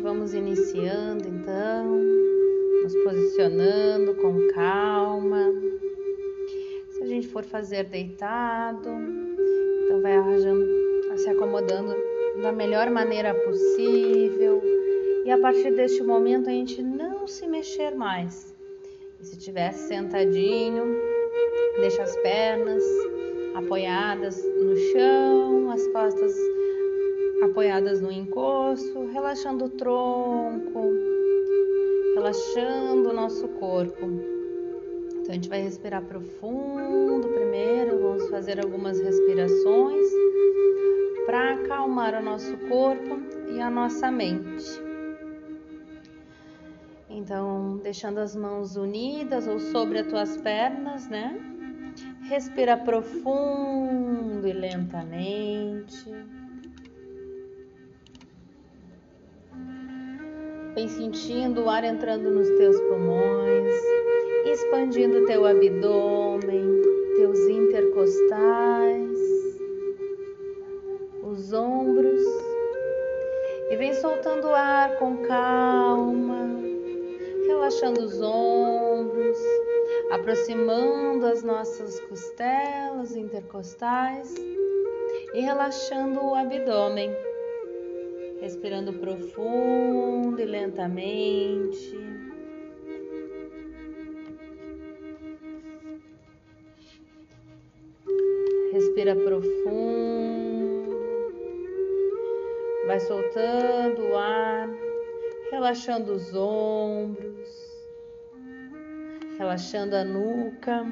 mente, vamos iniciando então, nos posicionando com calma. Se a gente for fazer deitado, então vai arranjando, se acomodando da melhor maneira possível. E a partir deste momento a gente não se mexer mais. E se estiver sentadinho, deixa as pernas apoiadas no chão, as costas apoiadas no encosto, relaxando o tronco, relaxando o nosso corpo. Então a gente vai respirar profundo primeiro, vamos fazer algumas respirações para acalmar o nosso corpo e a nossa mente. Então, deixando as mãos unidas ou sobre as tuas pernas, né? Respira profundo e lentamente. Vem sentindo o ar entrando nos teus pulmões, expandindo teu abdômen, teus intercostais, os ombros. E vem soltando o ar com calma, relaxando os ombros, aproximando as nossas costelas intercostais e relaxando o abdômen respirando profundo e lentamente. Respira profundo, vai soltando o ar, relaxando os ombros, relaxando a nuca,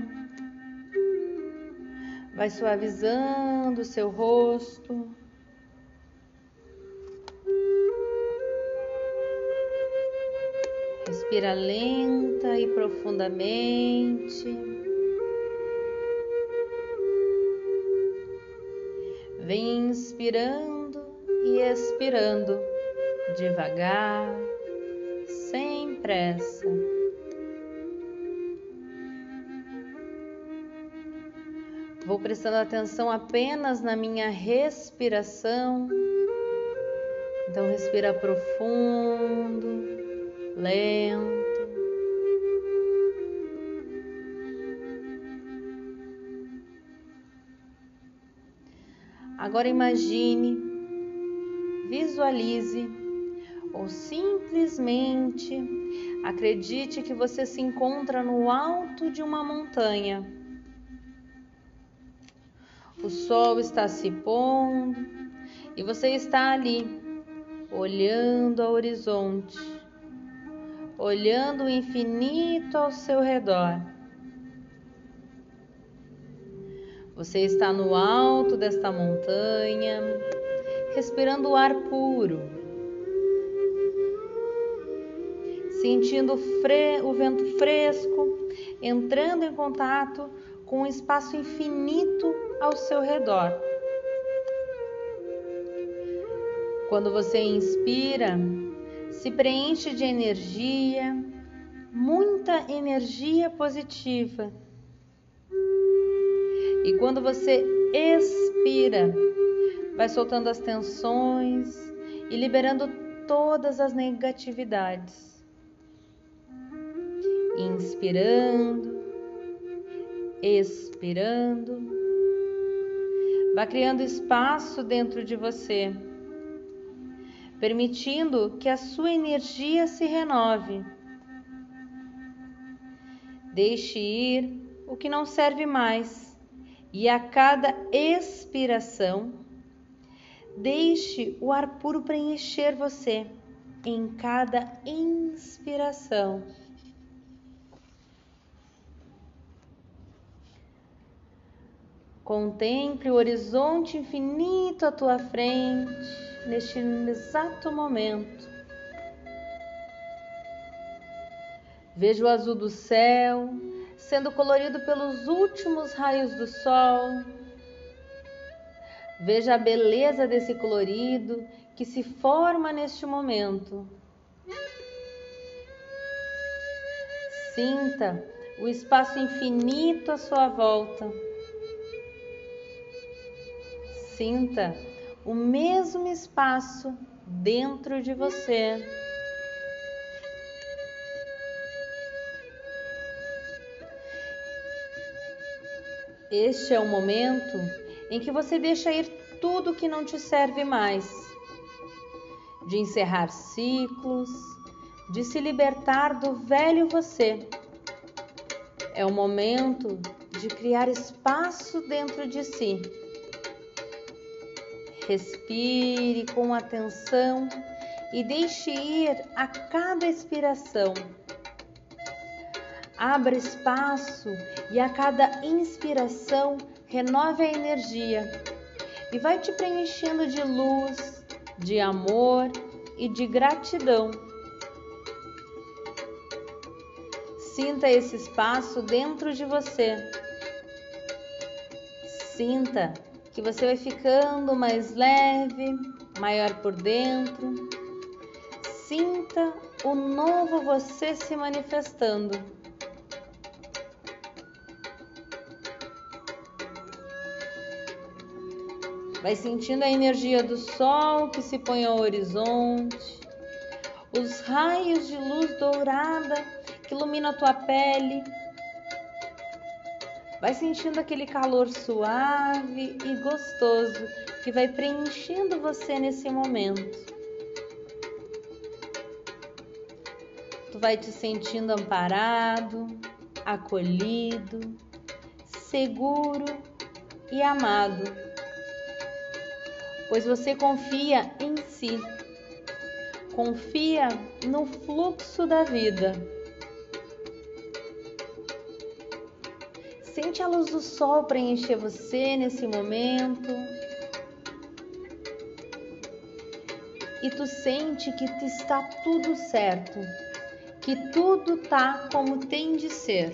vai suavizando o seu rosto. Respira lenta e profundamente. Vem inspirando e expirando devagar, sem pressa. Vou prestando atenção apenas na minha respiração. Então, respira profundo lento. Agora imagine, visualize ou simplesmente acredite que você se encontra no alto de uma montanha. O sol está se pondo e você está ali, olhando ao horizonte olhando o infinito ao seu redor. Você está no alto desta montanha, respirando o ar puro, sentindo o vento fresco, entrando em contato com o espaço infinito ao seu redor. Quando você inspira, se preenche de energia, muita energia positiva. E quando você expira, vai soltando as tensões e liberando todas as negatividades. Inspirando, expirando, vai criando espaço dentro de você permitindo que a sua energia se renove. Deixe ir o que não serve mais e a cada expiração, deixe o ar puro preencher você em cada inspiração. Contemple o horizonte infinito à tua frente neste exato momento. Vejo o azul do céu sendo colorido pelos últimos raios do sol. Veja a beleza desse colorido que se forma neste momento. Sinta o espaço infinito à sua volta. Sinta o mesmo espaço dentro de você. Este é o momento em que você deixa ir tudo que não te serve mais, de encerrar ciclos, de se libertar do velho você. É o momento de criar espaço dentro de si. Respire com atenção e deixe ir a cada expiração Abra espaço e a cada inspiração renove a energia e vai te preenchendo de luz, de amor e de gratidão. Sinta esse espaço dentro de você. Sinta que você vai ficando mais leve, maior por dentro. Sinta o novo você se manifestando. Vai sentindo a energia do sol que se põe ao horizonte, os raios de luz dourada que iluminam a tua pele. Vai sentindo aquele calor suave e gostoso que vai preenchendo você nesse momento. Tu vai te sentindo amparado, acolhido, seguro e amado pois você confia em si, confia no fluxo da vida. Sente a luz do sol preencher você nesse momento. E tu sente que está tudo certo, que tudo tá como tem de ser.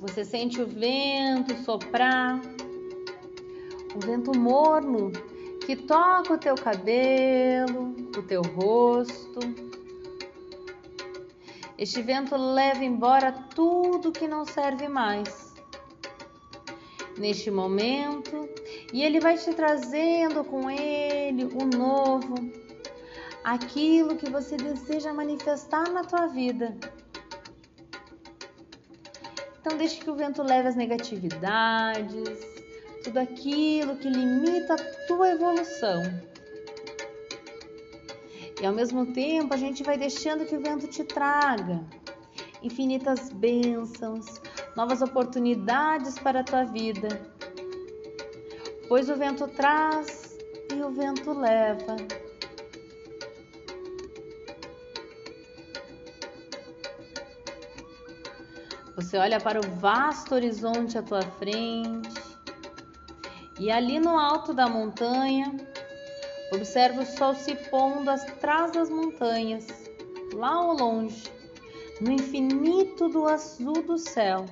Você sente o vento soprar, o vento morno que toca o teu cabelo, o teu rosto. Este vento leva embora tudo que não serve mais. Neste momento, e ele vai te trazendo com ele o novo, aquilo que você deseja manifestar na tua vida. Então, deixe que o vento leve as negatividades, tudo aquilo que limita a tua evolução. E ao mesmo tempo, a gente vai deixando que o vento te traga infinitas bênçãos, novas oportunidades para a tua vida. Pois o vento traz e o vento leva. Você olha para o vasto horizonte à tua frente e ali no alto da montanha observa o sol se pondo atrás das montanhas, lá ao longe, no infinito do azul do céu,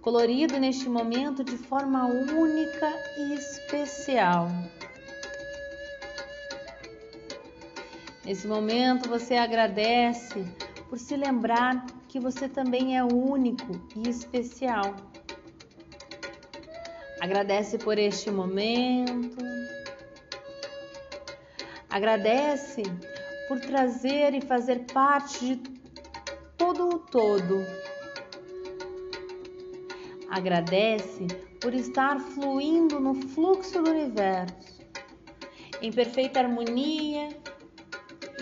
colorido neste momento de forma única e especial. Nesse momento você agradece por se lembrar que você também é único e especial. Agradece por este momento. Agradece por trazer e fazer parte de todo o todo. Agradece por estar fluindo no fluxo do universo, em perfeita harmonia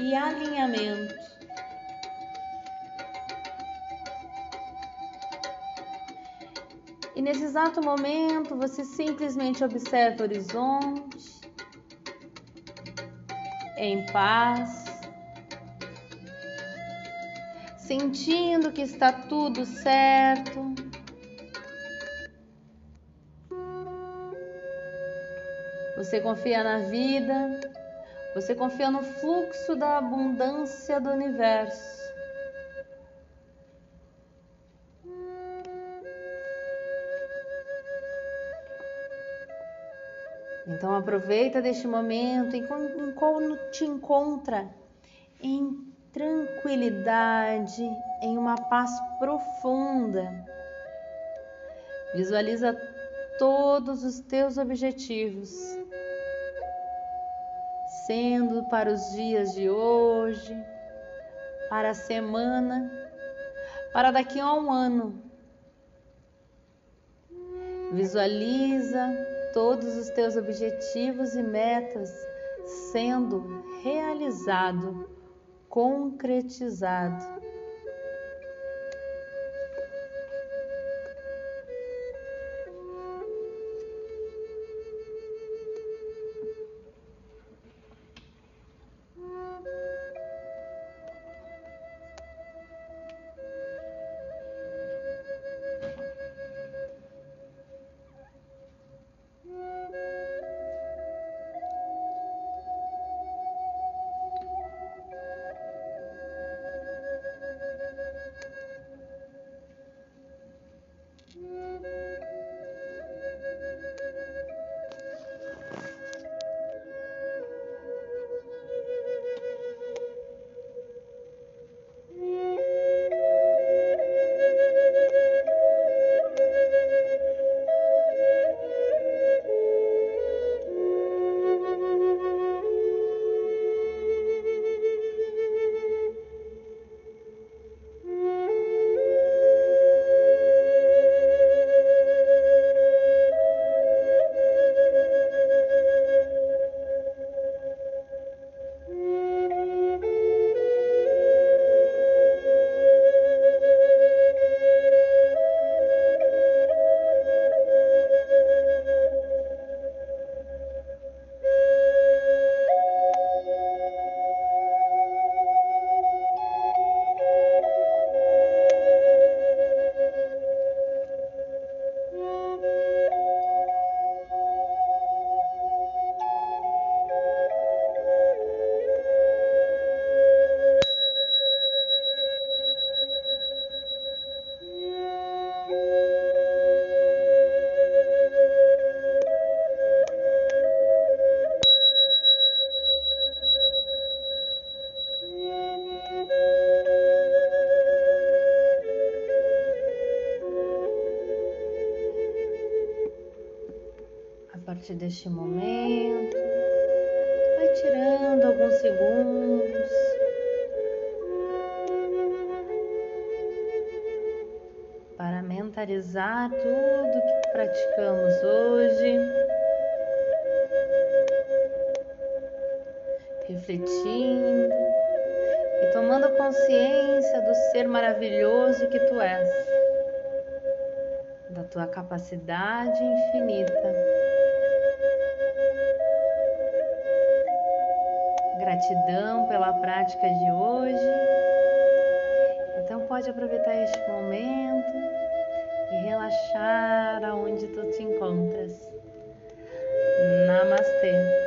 e alinhamento. E nesse exato momento você simplesmente observa o horizonte, em paz, sentindo que está tudo certo. Você confia na vida, você confia no fluxo da abundância do universo. Então aproveita deste momento enquanto te encontra em tranquilidade, em uma paz profunda. Visualiza todos os teus objetivos, sendo para os dias de hoje, para a semana, para daqui a um ano. Visualiza todos os teus objetivos e metas sendo realizado, concretizado. Partir deste momento, vai tirando alguns segundos. Para mentalizar tudo que praticamos hoje, refletindo. E tomando consciência do ser maravilhoso que tu és, da tua capacidade infinita Gratidão pela prática de hoje. Então pode aproveitar este momento e relaxar aonde tu te encontras. Namastê.